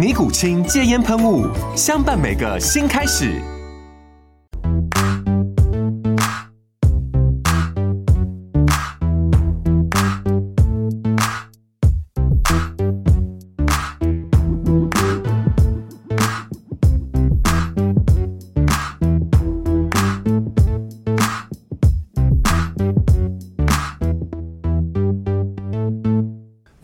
尼古清戒烟喷雾，相伴每个新开始。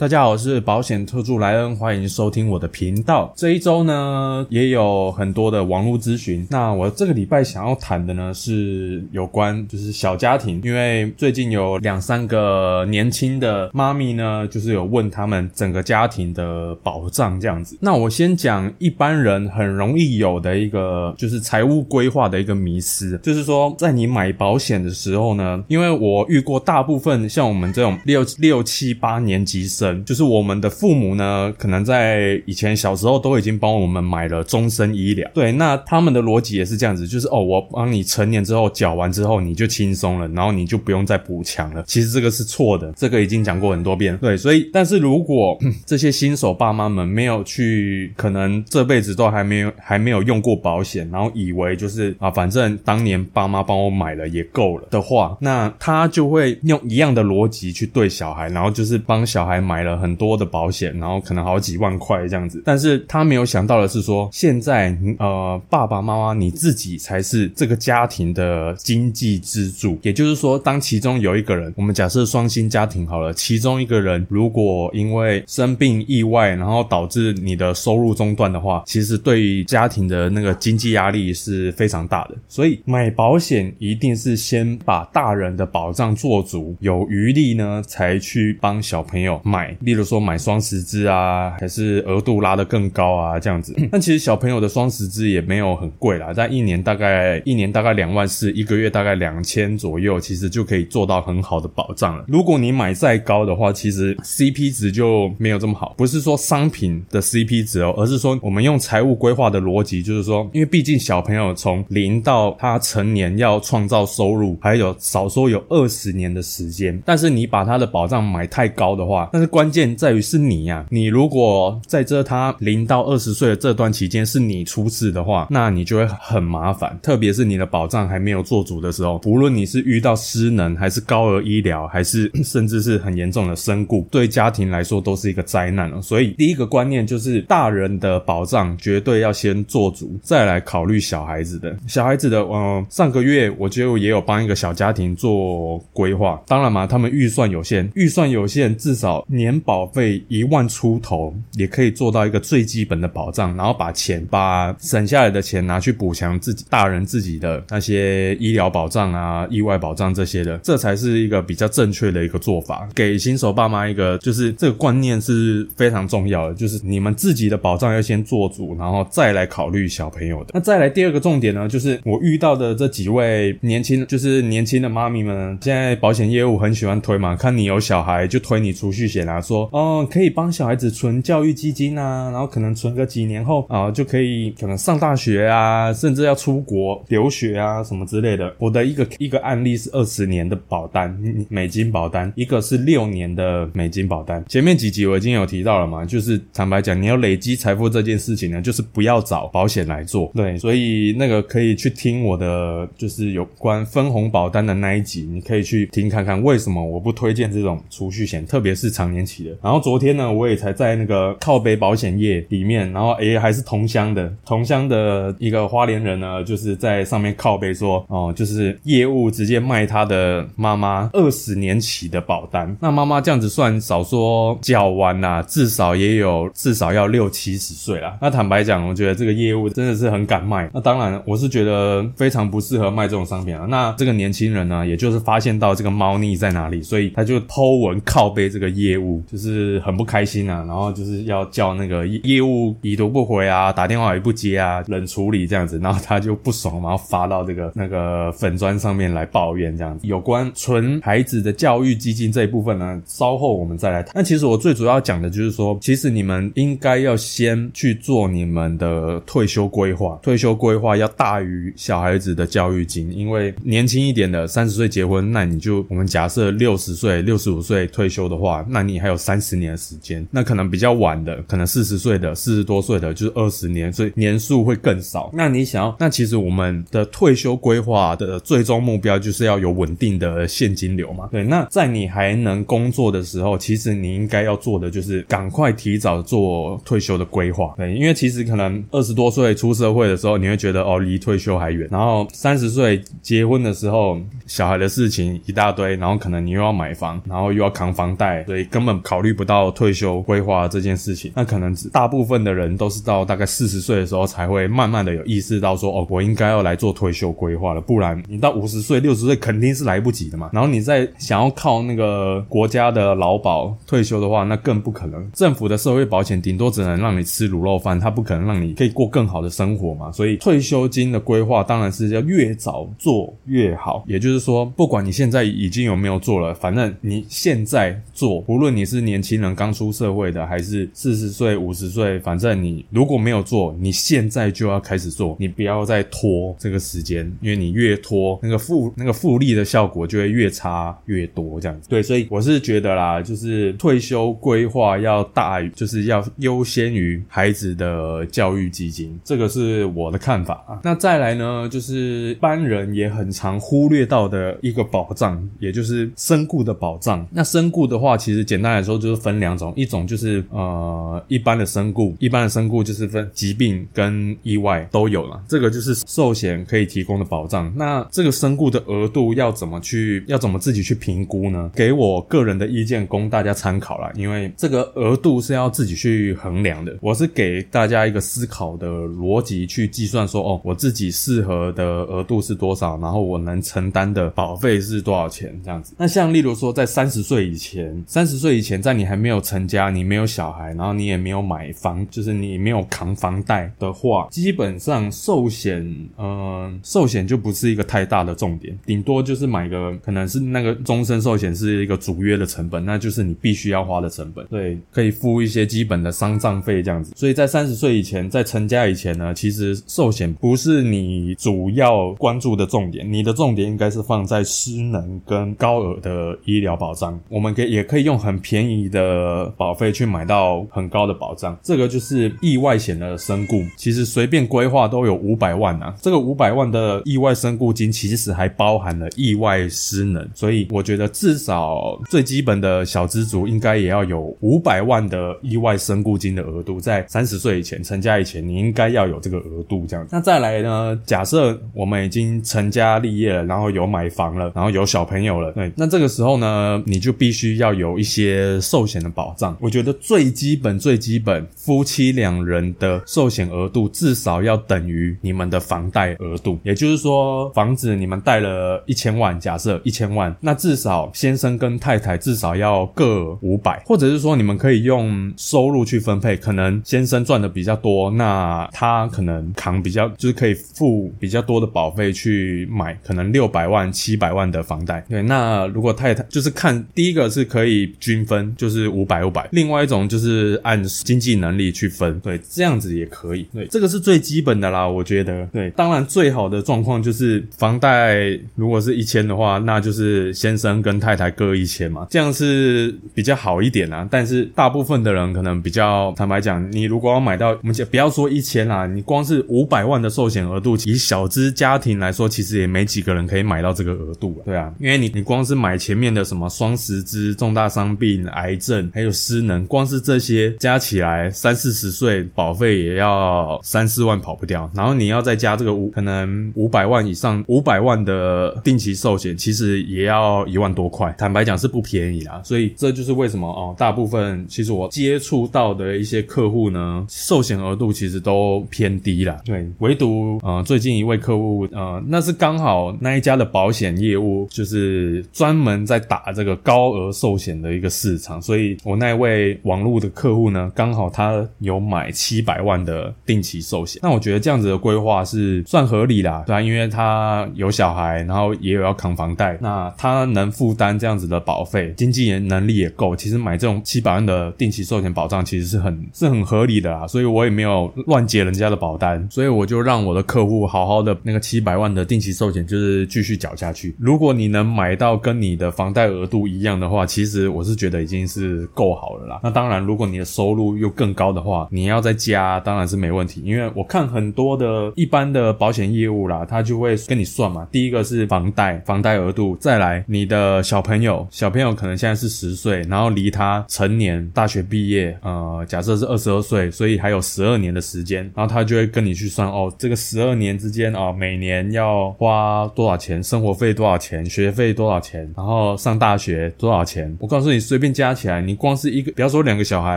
大家好，我是保险特助莱恩，欢迎收听我的频道。这一周呢，也有很多的网络咨询。那我这个礼拜想要谈的呢，是有关就是小家庭，因为最近有两三个年轻的妈咪呢，就是有问他们整个家庭的保障这样子。那我先讲一般人很容易有的一个就是财务规划的一个迷思，就是说在你买保险的时候呢，因为我遇过大部分像我们这种六六七八年级生。就是我们的父母呢，可能在以前小时候都已经帮我们买了终身医疗。对，那他们的逻辑也是这样子，就是哦，我帮你成年之后缴完之后，你就轻松了，然后你就不用再补强了。其实这个是错的，这个已经讲过很多遍。对，所以但是如果这些新手爸妈们没有去，可能这辈子都还没有还没有用过保险，然后以为就是啊，反正当年爸妈帮我买了也够了的话，那他就会用一样的逻辑去对小孩，然后就是帮小孩买。了很多的保险，然后可能好几万块这样子，但是他没有想到的是说，现在呃爸爸妈妈你自己才是这个家庭的经济支柱，也就是说，当其中有一个人，我们假设双薪家庭好了，其中一个人如果因为生病意外，然后导致你的收入中断的话，其实对于家庭的那个经济压力是非常大的，所以买保险一定是先把大人的保障做足，有余力呢才去帮小朋友买。例如说买双十支啊，还是额度拉得更高啊，这样子。但其实小朋友的双十支也没有很贵啦，在一年大概一年大概两万四，一个月大概两千左右，其实就可以做到很好的保障了。如果你买再高的话，其实 CP 值就没有这么好。不是说商品的 CP 值哦，而是说我们用财务规划的逻辑，就是说，因为毕竟小朋友从零到他成年要创造收入，还有少说有二十年的时间。但是你把他的保障买太高的话，但是关关键在于是你呀，你如果在这他零到二十岁的这段期间是你出事的话，那你就会很麻烦。特别是你的保障还没有做足的时候，不论你是遇到失能，还是高额医疗，还是 甚至是很严重的身故，对家庭来说都是一个灾难了。所以第一个观念就是大人的保障绝对要先做足，再来考虑小孩子的。小孩子的，嗯，上个月我就也有帮一个小家庭做规划。当然嘛，他们预算有限，预算有限，至少年。保费一万出头也可以做到一个最基本的保障，然后把钱把省下来的钱拿去补强自己大人自己的那些医疗保障啊、意外保障这些的，这才是一个比较正确的一个做法。给新手爸妈一个就是这个观念是非常重要的，就是你们自己的保障要先做足，然后再来考虑小朋友的。那再来第二个重点呢，就是我遇到的这几位年轻就是年轻的妈咪们，现在保险业务很喜欢推嘛，看你有小孩就推你储蓄险啊。说哦，可以帮小孩子存教育基金啊，然后可能存个几年后啊，就可以可能上大学啊，甚至要出国留学啊什么之类的。我的一个一个案例是二十年的保单，美金保单，一个是六年的美金保单。前面几集我已经有提到了嘛，就是坦白讲，你要累积财富这件事情呢，就是不要找保险来做。对，所以那个可以去听我的，就是有关分红保单的那一集，你可以去听看看为什么我不推荐这种储蓄险，特别是常年。期的。然后昨天呢，我也才在那个靠北保险业里面，然后诶还是同乡的，同乡的一个花莲人呢，就是在上面靠背说，哦，就是业务直接卖他的妈妈二十年期的保单。那妈妈这样子算少说缴完啦，至少也有至少要六七十岁啦。那坦白讲，我觉得这个业务真的是很敢卖。那当然，我是觉得非常不适合卖这种商品啊。那这个年轻人呢，也就是发现到这个猫腻在哪里，所以他就偷文靠背这个业务，就是很不开心啊。然后就是要叫那个业务已读不回啊，打电话也不接啊，冷处理这样子。然后他就不爽，然后发到这个那个粉砖上面来抱怨这样子。有关纯孩子的教育基金这一部分呢，稍后我们再来谈。那其实我最主要讲的就是说，其实你们应该要先去做你们的退休规划，退休规划要大于小孩子的教育金，因为年轻一点的三十岁结婚，那你就我们假设六十岁、六十五岁退休的话，那你还还有三十年的时间。那可能比较晚的，可能四十岁的、四十多岁的，就是二十年，所以年数会更少。那你想要，那其实我们的退休规划的最终目标就是要有稳定的现金流嘛？对。那在你还能工作的时候，其实你应该要做的就是赶快提早做退休的规划。对，因为其实可能二十多岁出社会的时候，你会觉得哦，离退休还远。然后三十岁结婚的时候，小孩的事情一大堆，然后可能你又要买房，然后又要扛房贷，所以根本考虑不到退休规划这件事情。那可能大部分的人都是到大概四十岁的时候才会慢慢的有意识到说，哦，我应该要来做退休规划了，不然你到五十岁、六十岁肯定是来不及的嘛。然后你再想要靠那个国家的劳保退休的话，那更不可能。政府的社会保险顶多只能让你吃卤肉饭，它不可能让你可以过更好的生活嘛。所以退休金的规划当然是要越早做越好。也就是说，不管你现在已经有没有做了，反正你现在做，无论你是年轻人刚出社会的，还是四十岁、五十岁，反正你如果没有做，你现在就要开始做，你不要再拖这个时间，因为你越拖，那个复那个复利的效果就会越差越多这样子。对，所以我是觉得啦，就是退休规划要大于，就是要优先于孩子的教育基金，这个是我的看法啊。那再来呢，就是一般人也很常忽略到的一个保障，也就是身故的保障。那身故的话，其实简单来说就是分两种，一种就是呃一般的身故，一般的身故就是分疾病跟意外都有了，这个就是寿险可以提供的保障。那这个身故的额度要怎么去，要怎么自己去评估呢？给我个人的意见供大家参考啦，因为这个额度是要自己去衡量的。我是给大家一个思考的逻辑去计算说，哦，我自己适合的额度是多少，然后我能承担的保费是多少钱这样子。那像例如说，在三十岁以前，三十岁以，在你还没有成家，你没有小孩，然后你也没有买房，就是你没有扛房贷的话，基本上寿险，嗯，寿险就不是一个太大的重点，顶多就是买个可能是那个终身寿险是一个主约的成本，那就是你必须要花的成本，对，可以付一些基本的丧葬费这样子。所以在三十岁以前，在成家以前呢，其实寿险不是你主要关注的重点，你的重点应该是放在失能跟高额的医疗保障。我们可以也可以用很便宜的保费去买到很高的保障，这个就是意外险的身故。其实随便规划都有五百万啊，这个五百万的意外身故金其实还包含了意外失能，所以我觉得至少最基本的小资族应该也要有五百万的意外身故金的额度，在三十岁以前成家以前，你应该要有这个额度这样。那再来呢？假设我们已经成家立业了，然后有买房了，然后有小朋友了，对，那这个时候呢，你就必须要有一些寿险的保障。我觉得最基本、最基本，夫妻两人的寿险额度至少要等于你们的房贷额度。也就是说，房子你们贷了一千万，假设一千万，那至少先生跟太太至少要各五百，或者是说你们可以用收入去分配，可能先生赚的比较多，那他可能扛比较，就是可以付比较多的保费去买，可能六百万、七百万的房贷。对，那如果太太就是看第一个是可以均分，就是五百五百，另外一种就是按经济能力去分，对，这样子也可以。对，这个是最基本的啦，我觉得。对，当然最好的状况就是房贷如果是一千的话，那就是先生跟太太各一千嘛，这样是比较好一点啊。但是大部分的人可能比较坦白讲，你如果要买到，我们就不要说一千啦，你光是五百万的寿险额度，以小资家庭来说，其实也没几个人可以买到这个额度。对啊，因为你你光是买前面的什么双十支、重大伤病、病、癌症，还有失能，光是这些加起来三四十岁保费也要三四万跑不掉。然后你要再加这个五可能五百万以上五百万的定期寿险，其实也要一万多块。坦白讲是不便宜啦，所以这就是为什么哦，大部分其实我接触到的一些客户呢，寿险额度其实都偏低啦。对，唯独呃最近一位客户呃，那是刚好那一家的保险业务就是专门在打这个高额寿险的一个市市场，所以我那位网络的客户呢，刚好他有买七百万的定期寿险。那我觉得这样子的规划是算合理啦，对啊，因为他有小孩，然后也有要扛房贷，那他能负担这样子的保费，经济能力也够，其实买这种七百万的定期寿险保障其实是很是很合理的啦，所以我也没有乱接人家的保单，所以我就让我的客户好好的那个七百万的定期寿险就是继续缴下去。如果你能买到跟你的房贷额度一样的话，其实我是觉得已经是够好了啦。那当然，如果你的收入又更高的话，你要再加当然是没问题，因为我看很多的一般的保险业务啦，他就会跟你算嘛。第一个是房贷，房贷额度，再来你的小朋友，小朋友可能现在是十岁，然后离他成年大学毕业，呃，假设是二十二岁，所以还有十二年的时间，然后他就会跟你去算哦，这个十二年之间啊，每年要花多少钱，生活费多少钱，学费多少钱，然后上大学多少钱？我告诉你，随便加起来，你光是一个，不要说两个小孩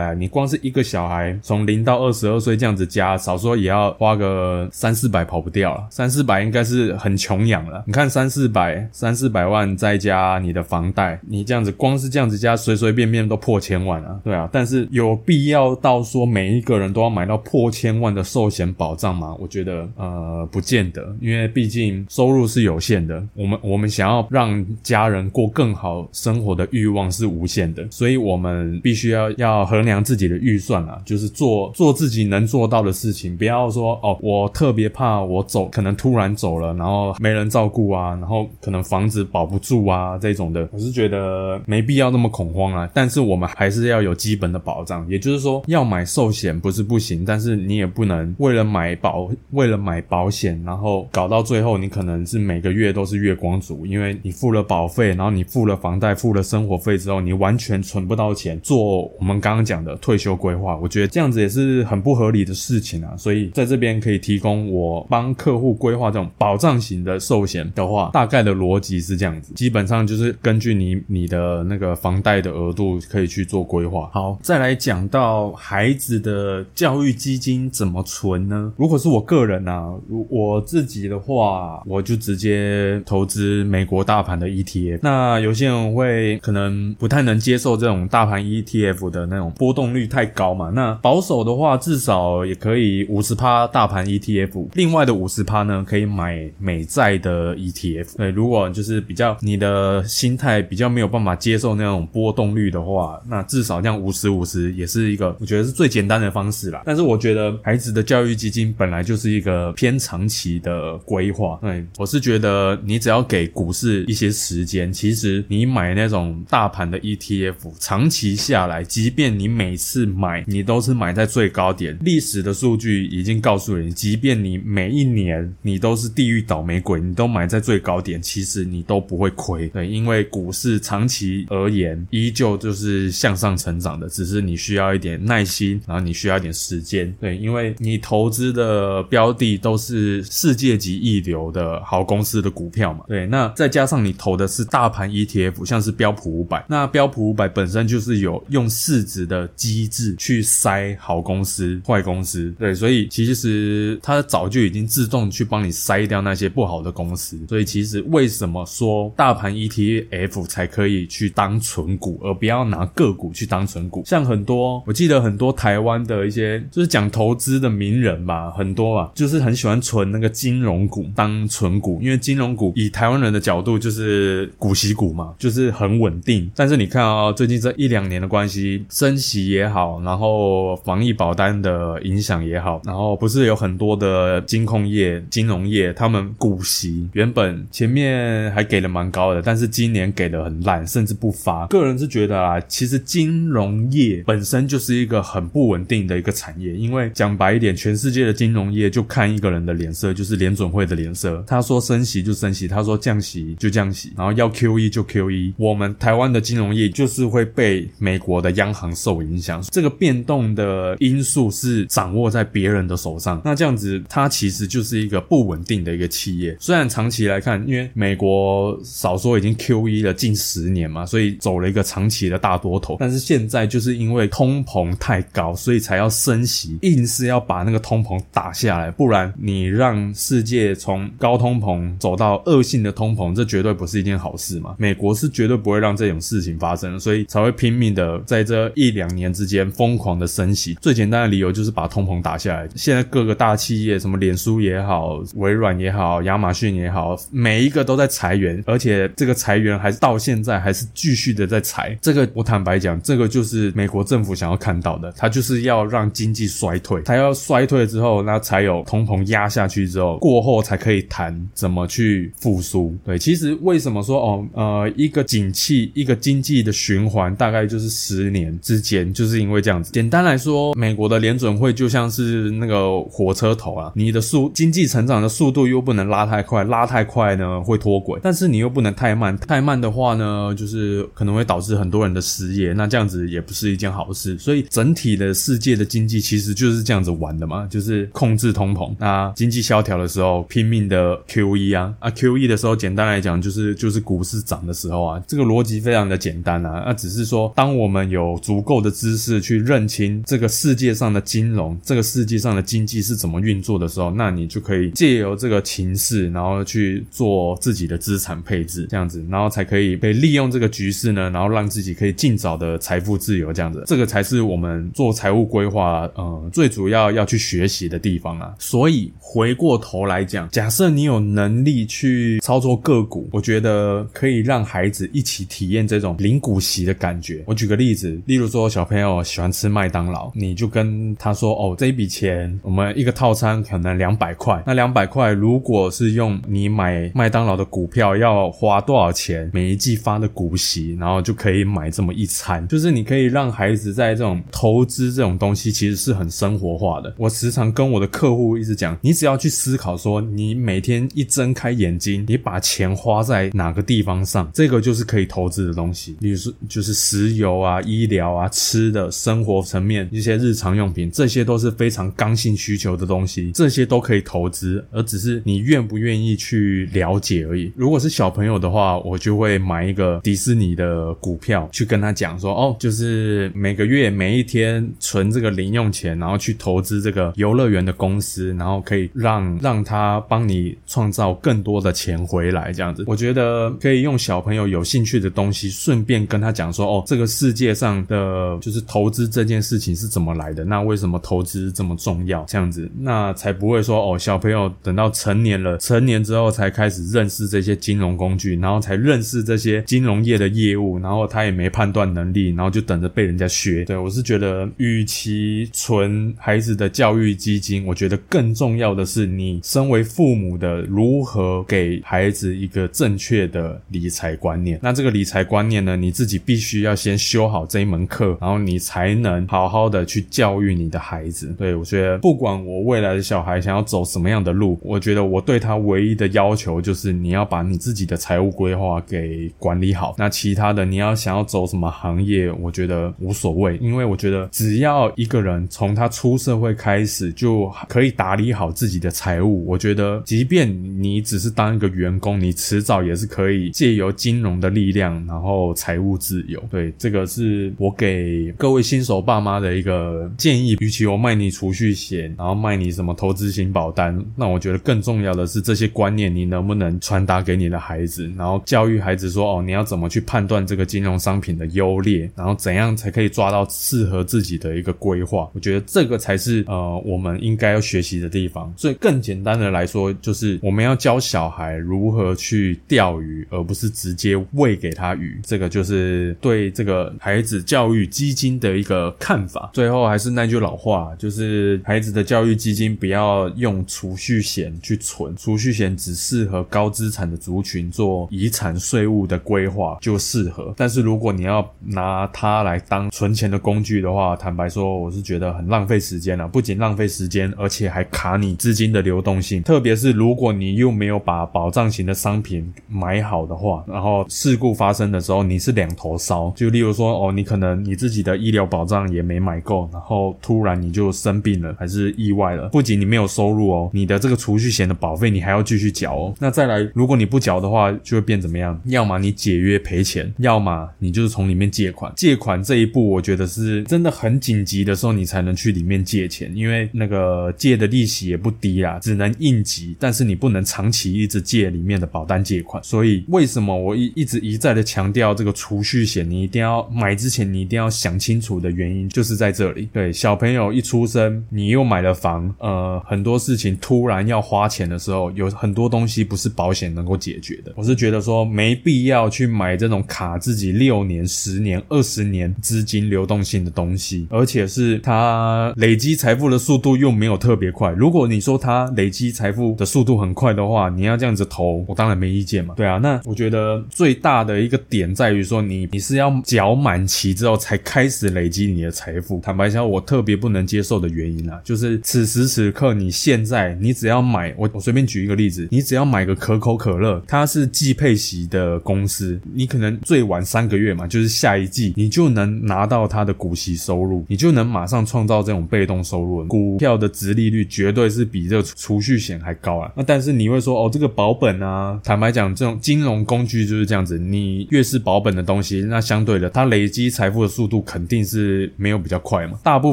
啊，你光是一个小孩从零到二十二岁这样子加，少说也要花个三四百跑不掉了，三四百应该是很穷养了。你看三四百，三四百万再加你的房贷，你这样子光是这样子加，随随便便都破千万了，对啊。但是有必要到说每一个人都要买到破千万的寿险保障吗？我觉得呃不见得，因为毕竟收入是有限的，我们我们想要让家人过更好生活的欲望是无限的所以我们必须要要衡量自己的预算啊，就是做做自己能做到的事情，不要说哦，我特别怕我走可能突然走了，然后没人照顾啊，然后可能房子保不住啊这种的，我是觉得没必要那么恐慌啊。但是我们还是要有基本的保障，也就是说要买寿险不是不行，但是你也不能为了买保为了买保险，然后搞到最后你可能是每个月都是月光族，因为你付了保费，然后你付了房贷，付了生活费之后，你完全存不到钱做我们刚刚讲的退休规划。我觉得这样子也是很不合理的事情啊。所以在这边可以提供我帮客户规划这种保障型的寿险的话，大概的逻辑是这样子，基本上就是根据你你的那个房贷的额度可以去做规划。好，再来讲到孩子的教育基金怎么存呢？如果是我个人啊，如我自己的话，我就直接投资美国大盘的 ETF。那有些人会可能不太能接接受这种大盘 ETF 的那种波动率太高嘛。那保守的话，至少也可以五十趴大盘 ETF，另外的五十趴呢，可以买美债的 ETF。对，如果就是比较你的心态比较没有办法接受那种波动率的话，那至少这样五十五十也是一个我觉得是最简单的方式啦。但是我觉得孩子的教育基金本来就是一个偏长期的规划。对我是觉得你只要给股市一些时间，其实你买那种大盘的 ETF，长期下来，即便你每次买你都是买在最高点，历史的数据已经告诉你，即便你每一年你都是地狱倒霉鬼，你都买在最高点，其实你都不会亏。对，因为股市长期而言依旧就是向上成长的，只是你需要一点耐心，然后你需要一点时间。对，因为你投资的标的都是世界级一流的好公司的股票嘛。对，那再加上你投的是大盘 ETF，像是标普五百，那标普五百本身就是有用市值的机制去筛好公司、坏公司。对，所以其实它早就已经自动去帮你筛掉那些不好的公司。所以其实为什么说大盘 ETF 才可以去当存股，而不要拿个股去当存股？像很多，我记得很多台湾的一些就是讲投资的名人吧，很多啊，就是很喜欢存那个金融股当存股，因为金融股以台湾人的角度就是股息股嘛，就是很稳定。但是你看啊，最近这一两年的关系，升息也好，然后防疫保单的影响也好，然后不是有很多的金控业、金融业，他们股息原本前面还给的蛮高的，但是今年给的很烂，甚至不发。个人是觉得啊，其实金融业本身就是一个很不稳定的一个产业，因为讲白一点，全世界的金融业就看一个人的脸色，就是联准会的脸色。他说升息就升息，他说降息就降息，然后要 QE 就 QE。我们台湾的金融业就是会被美国的央行受影响。这个变动的因素是掌握在别人的手上，那这样子它其实就是一个不稳定的一个企业。虽然长期来看，因为美国少说已经 Q E 了近十年嘛，所以走了一个长期的大多头，但是现在就是因为通膨太高，所以才要升息，硬是要把那个通膨打下来，不然你让世界从高通膨走到恶性的通膨，这绝对不是一件好事嘛。美国是绝对不会让这种事情发生，所以才会拼命的在这一两年之间疯狂的升息。最简单的理由就是把通膨打下来。现在各个大企业，什么脸书也好，微软也好，亚马逊也好，每一个都在裁员，而且这个裁员还是到现在还是继续的在裁。这个我坦白讲，这个就是美国政府想要看到的，他就是要让经济衰退，他要衰退之后，那才有通膨压下去之后，过后才可以谈怎么去复苏。对，其实为什么说哦，呃，一个景气，一个经济的循环，大概就是十年之间，就是因为这样子。简单来说，美国的联准会就像是那个火车头啊，你的速经济成长的速度又不能拉太快，拉太快呢会脱轨，但是你又不能太慢，太慢的话呢，就是可能会导致很多人的失业，那这样子也不是一件好事。所以整体的世界的经济其实就是这样子玩的嘛，就是控制通膨。那经济萧条的时候，拼命的 QE 啊啊 QE 的时候，简单来讲就是就是股市涨的时候啊，这个逻辑非常的简单啊。那只是说，当我们有足够的知识去认清这个世界上的金融，这个世界上的经济是怎么运作的时候，那你就可以借由这个情势，然后去做自己的资产配置，这样子，然后才可以被利用这个局势呢，然后让自己可以尽早的财富自由，这样子，这个才是我们做财务规划，呃，最主要要去学习的地方啊。所以回过头来讲，假设你有能力去操作个股，我觉得可以让孩子一起体验这种零股息的感觉。我举个例子，例如说小朋友喜欢吃麦当劳，你就跟他说：“哦，这一笔钱，我们一个套餐可能两百块。那两百块如果是用你买麦当劳的股票，要花多少钱？每一季发的股息，然后就可以买这么一餐。就是你可以让孩子在这种投资这种东西，其实是很生活化的。我时常跟我的客户一直讲，你只要去思考说，你每天一睁开眼睛，你把钱花在哪个地方上，这个就是可以投资的东西。比如就是石油啊、医疗啊、吃的、生活层面一些日常用品，这些都是非常刚性需求的东西，这些都可以投资，而只是你愿不愿意去了解而已。如果是小朋友的话，我就会买一个迪士尼的股票，去跟他讲说，哦，就是每个月每一天存这个零用钱，然后去投资这个游乐园的公司，然后可以让让他帮你创造更多的钱回来，这样子，我觉得可以用小朋友有兴趣的东西，顺便跟他讲说，哦，这个世界上的就是投资这件事情是怎么来的，那为什么投资这么重要？这样子，那才不会说，哦，小朋友等到成年了，成年之后才开始认识这些金融工具，然后才认识这些金融业的业务，然后他也没判断能力，然后就等着被人家学。对我是觉得，与其存孩子的教育基金，我觉得更重要的是，你身为父母的如何给孩子一个正确的理财观念。那这个理财观念呢，你自己必须要先修好这一门课，然后你才能好好的去教育你的孩子。对我觉得，不管我未来的小孩想要走什么样的路，我觉得我对他唯一的要求就是你要把你自己的财务规划给管理好。那其他的，你要想要走什么行业，我觉得无所谓，因为我觉得只要一个人从他出社会开始就可以打理好自己的财务，我觉得即便你只是当一个员工，你迟早也是可以借由金融的力量，然后财务自由。对，这个是我给各位新手爸妈的一个建议。与其我卖你储蓄险，然后卖你什么投资型保单，那我觉得更重要的是这些观念你能不能传达给你的孩子，然后教育孩子说哦，你要怎么去判断这个金融商品的优劣，然后怎样才可以抓到适合自己的一个规划。我觉得这个才是呃我们应该要学习的地方。所以更简单的来说，就是我们要教小孩如何去钓鱼，而不是直接喂给他鱼。这个就是对这个孩子教育基金的一个看法。最后还是那句老话，就是孩子的教育基金不要用储蓄险去存，储蓄险只适合高资产的族群做遗产税务的规划就适合。但是如果你要拿它来当存钱的工具的话，坦白说，我是觉得很浪费时间了。不仅浪费时间，而且还卡你资金的流动性。特别是如果你又没有把保障型的商品买好的话，然后事故发生的时候，你是两头烧。就例如说，哦，你可能你自己的医疗保障也没买够，然后突然你就生病了，还是意外了，不仅你没有收入哦，你的这个储蓄险的保费你还要继续缴哦。那再来，如果你不缴的话，就会变怎么样？要么你解约赔钱，要么你就是从里面借款。借款这一步，我觉得是真的很紧急的时候，你才能去里面借钱，因为那个借的利息也不低啦，只能应急，但是你不能长期一直借里面的保单借款。所以为什么我一一直一再的强调这个储蓄险，你一定要买之前你一定要想清楚的原因，就是在这里。对，小朋友一出生，你又买了房，呃，很多事情突然要花钱的时候，有很多东西不是保险能够解决的。我是觉得说没必要去买这种卡自己六年、十年、二十年资金流动性的东西，而且是它累积财富的速度又没有特别快。如果你说它累积财富的速度很快的话，你要这样子投，我当然没意见嘛。对啊，那我觉得最大的一个点在于说，你你是要缴满期之后才开始累积你的财富。坦白讲，我特别不能接受的原因啊，就是此时此刻你现在你只要买我我随便举一个例子，你只要买个可口可乐，它是季配息的公司，你可能最晚三个月嘛，就是下一季你就能拿到它的股息收入，你就能马上创造这种被动收入。股票的值利率绝对是比这个储蓄险还高啊。那但是你会说哦，这个保本啊，坦白讲，这种金融工具就是这样子，你越是保本的东西，那相对的它累积财富的速度肯定是没有比较快嘛。大部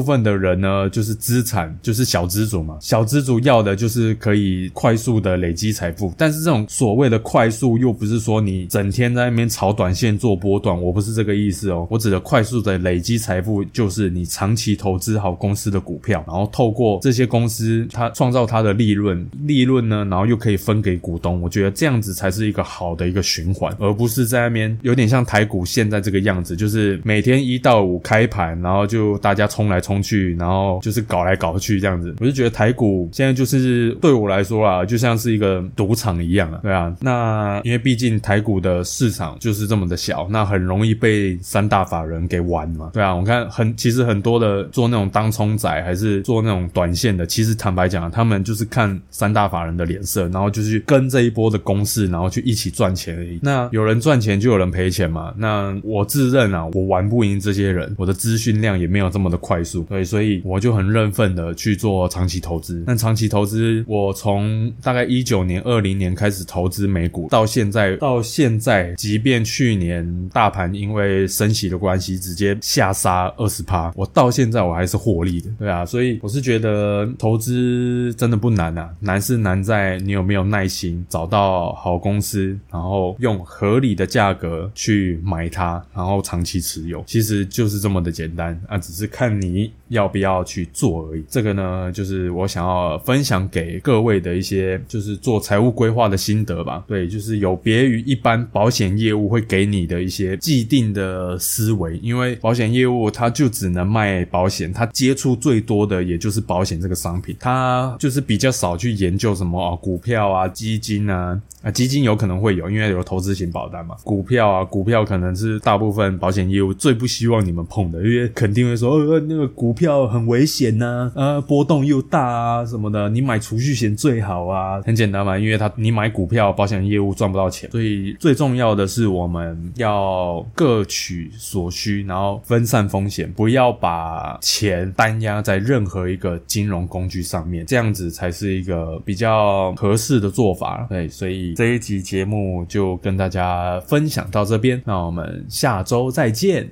分的人呢，就是资产就是小资主嘛，小资主要的就是可以快速的累积财富，但是这种所谓的快速又不是说你整天在那边炒短线做波段，我不是这个意思哦。我指的快速的累积财富，就是你长期投资好公司的股票，然后透过这些公司它创造它的利润，利润呢，然后又可以分给股东。我觉得这样子才是一个好的一个循环，而不是在那边有点像台股现在这个样子，就是每天一到五开盘，然后就大家冲来冲去，然后就是搞来搞去这样子。我就觉得台股现在就是对我来说啊，就像是一个赌场一样啊，对啊。那因为毕竟台股的市场就是这么的小，那很容易被三大法人给玩嘛，对啊。我看很其实很多的做那种当冲仔还是做那种短线的，其实坦白讲，他们就是看三大法人的脸色，然后就去跟这一波的公式，然后去一起赚钱而已。那有人赚钱就有人赔钱嘛。那我自认啊，我玩不赢这些人，我的资讯量也没有这么的快速，对，所以我就很认份的去做长期投资。但长期投资，我从大概一九年、二零年开始投资美股，到现在，到现在，即便去年大盘因为升息的关系直接下杀二十趴，我到现在我还是获利的，对啊，所以我是觉得投资真的不难啊，难是难在你有没有耐心找到好公司，然后用合理的价格去买买它，然后长期持有，其实就是这么的简单啊，只是看你要不要去做而已。这个呢，就是我想要分享给各位的一些，就是做财务规划的心得吧。对，就是有别于一般保险业务会给你的一些既定的思维，因为保险业务它就只能卖保险，它接触最多的也就是保险这个商品，它就是比较少去研究什么啊股票啊基金啊啊基金有可能会有，因为有投资型保单嘛。股票啊股票可能是大部分保险业务最不希望你们碰的，因为肯定会说呃那个股票很危险呐，呃波动又大啊什么的，你买储蓄险最好啊。很简单嘛，因为它你买股票保险业务赚不到钱，所以最重要的是我们要各取所需，然后分散风险，不要把钱单压在任何一个金融工具上面，这样子才是一个比较合适的做法。对，所以这一集节目就跟大家分享到这边，那我们我们下周再见。